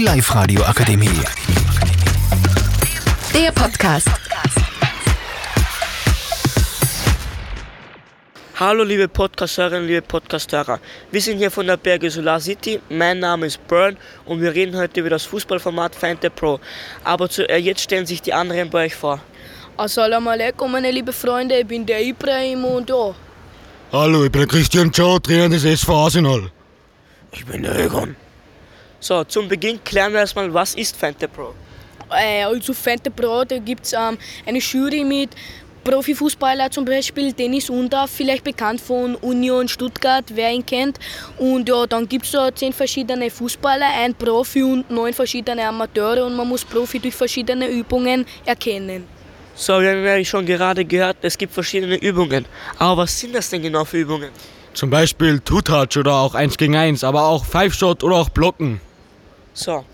Die Live-Radio Akademie. Der Podcast. Hallo liebe Podcasterinnen, liebe Podcasterer. Wir sind hier von der Berge Solar City. Mein Name ist Burn und wir reden heute über das Fußballformat Fante Pro. Aber zu, äh, jetzt stellen sich die anderen bei euch vor. Assalamu alaikum, meine lieben Freunde, ich bin der Ibrahim und ja. Hallo, ich bin Christian Joe, Trainer des SV Arsenal. Ich bin der Egon. So, zum Beginn klären wir erstmal, was ist Fante Pro? Äh, also Fante Pro, da gibt es ähm, eine Jury mit Profifußballer, zum Beispiel Dennis Undaff, vielleicht bekannt von Union Stuttgart, wer ihn kennt. Und ja, dann gibt es da zehn verschiedene Fußballer, ein Profi und neun verschiedene Amateure und man muss Profi durch verschiedene Übungen erkennen. So, wir haben ja schon gerade gehört, es gibt verschiedene Übungen. Aber was sind das denn genau für Übungen? Zum Beispiel Two-Touch oder auch 1 gegen 1, aber auch Five-Shot oder auch Blocken. So,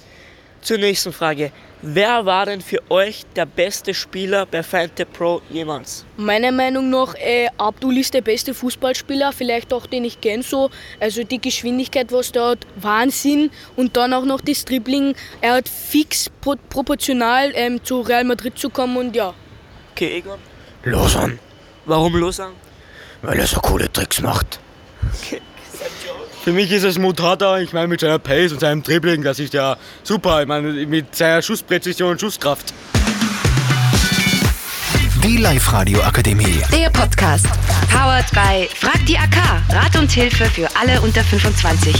zur nächsten Frage. Wer war denn für euch der beste Spieler bei Fante Pro jemals? Meiner Meinung nach, äh, Abdul ist der beste Fußballspieler, vielleicht auch den ich kenne so. Also die Geschwindigkeit, was der hat, Wahnsinn. Und dann auch noch das Dribbling. Er hat fix pro proportional ähm, zu Real Madrid zu kommen und ja. Okay, Egon. Lausanne, Warum Lausanne? weil er so coole Tricks macht. Okay. Für mich ist es Mutata, ich meine mit seiner Pace und seinem Dribbling, das ist ja super. Ich meine mit seiner Schusspräzision und Schusskraft. Die Live-Radio Akademie. Der Podcast. Powered by Frag die AK. Rat und Hilfe für alle unter 25.